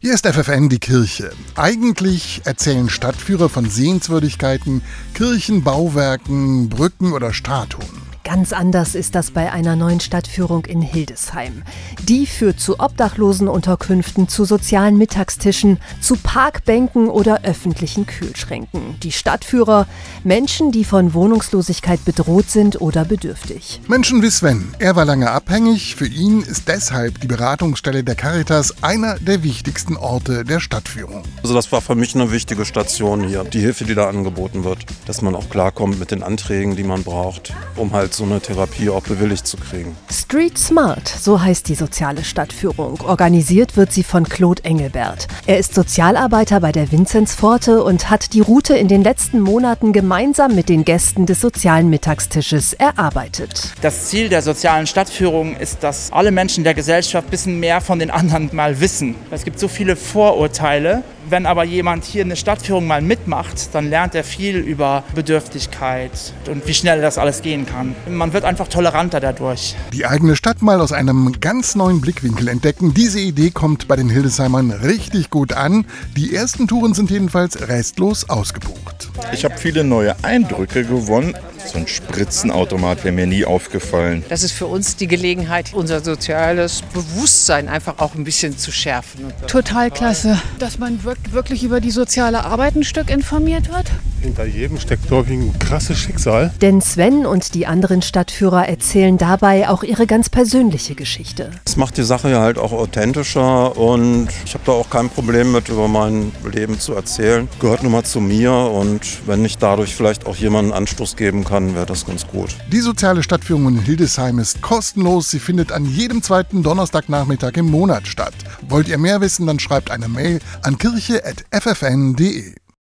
Hier ist FFN die Kirche. Eigentlich erzählen Stadtführer von Sehenswürdigkeiten, Kirchen, Bauwerken, Brücken oder Statuen. Ganz anders ist das bei einer neuen Stadtführung in Hildesheim. Die führt zu Obdachlosenunterkünften, zu sozialen Mittagstischen, zu Parkbänken oder öffentlichen Kühlschränken. Die Stadtführer, Menschen, die von Wohnungslosigkeit bedroht sind oder bedürftig. Menschen wie Sven. Er war lange abhängig. Für ihn ist deshalb die Beratungsstelle der Caritas einer der wichtigsten Orte der Stadtführung. Also das war für mich eine wichtige Station hier. Die Hilfe, die da angeboten wird. Dass man auch klarkommt mit den Anträgen, die man braucht, um halt so eine Therapie auch bewilligt zu kriegen. Street Smart, so heißt die soziale Stadtführung. Organisiert wird sie von Claude Engelbert. Er ist Sozialarbeiter bei der Vinzenzpforte und hat die Route in den letzten Monaten gemeinsam mit den Gästen des sozialen Mittagstisches erarbeitet. Das Ziel der sozialen Stadtführung ist, dass alle Menschen der Gesellschaft ein bisschen mehr von den anderen mal wissen. Es gibt so viele Vorurteile wenn aber jemand hier eine Stadtführung mal mitmacht, dann lernt er viel über Bedürftigkeit und wie schnell das alles gehen kann. Man wird einfach toleranter dadurch. Die eigene Stadt mal aus einem ganz neuen Blickwinkel entdecken. Diese Idee kommt bei den Hildesheimern richtig gut an. Die ersten Touren sind jedenfalls restlos ausgebucht. Ich habe viele neue Eindrücke gewonnen. So ein Spritzenautomat wäre mir nie aufgefallen. Das ist für uns die Gelegenheit, unser soziales Bewusstsein einfach auch ein bisschen zu schärfen. Total klasse, dass man wirklich über die soziale Arbeit ein Stück informiert wird. Hinter jedem steckt, ich, ein krasses Schicksal. Denn Sven und die anderen Stadtführer erzählen dabei auch ihre ganz persönliche Geschichte. Das macht die Sache ja halt auch authentischer und ich habe da auch kein Problem mit, über mein Leben zu erzählen. Gehört nun mal zu mir und wenn ich dadurch vielleicht auch jemanden Anstoß geben kann, wäre das ganz gut. Die soziale Stadtführung in Hildesheim ist kostenlos. Sie findet an jedem zweiten Donnerstagnachmittag im Monat statt. Wollt ihr mehr wissen, dann schreibt eine Mail an kirche.ffn.de.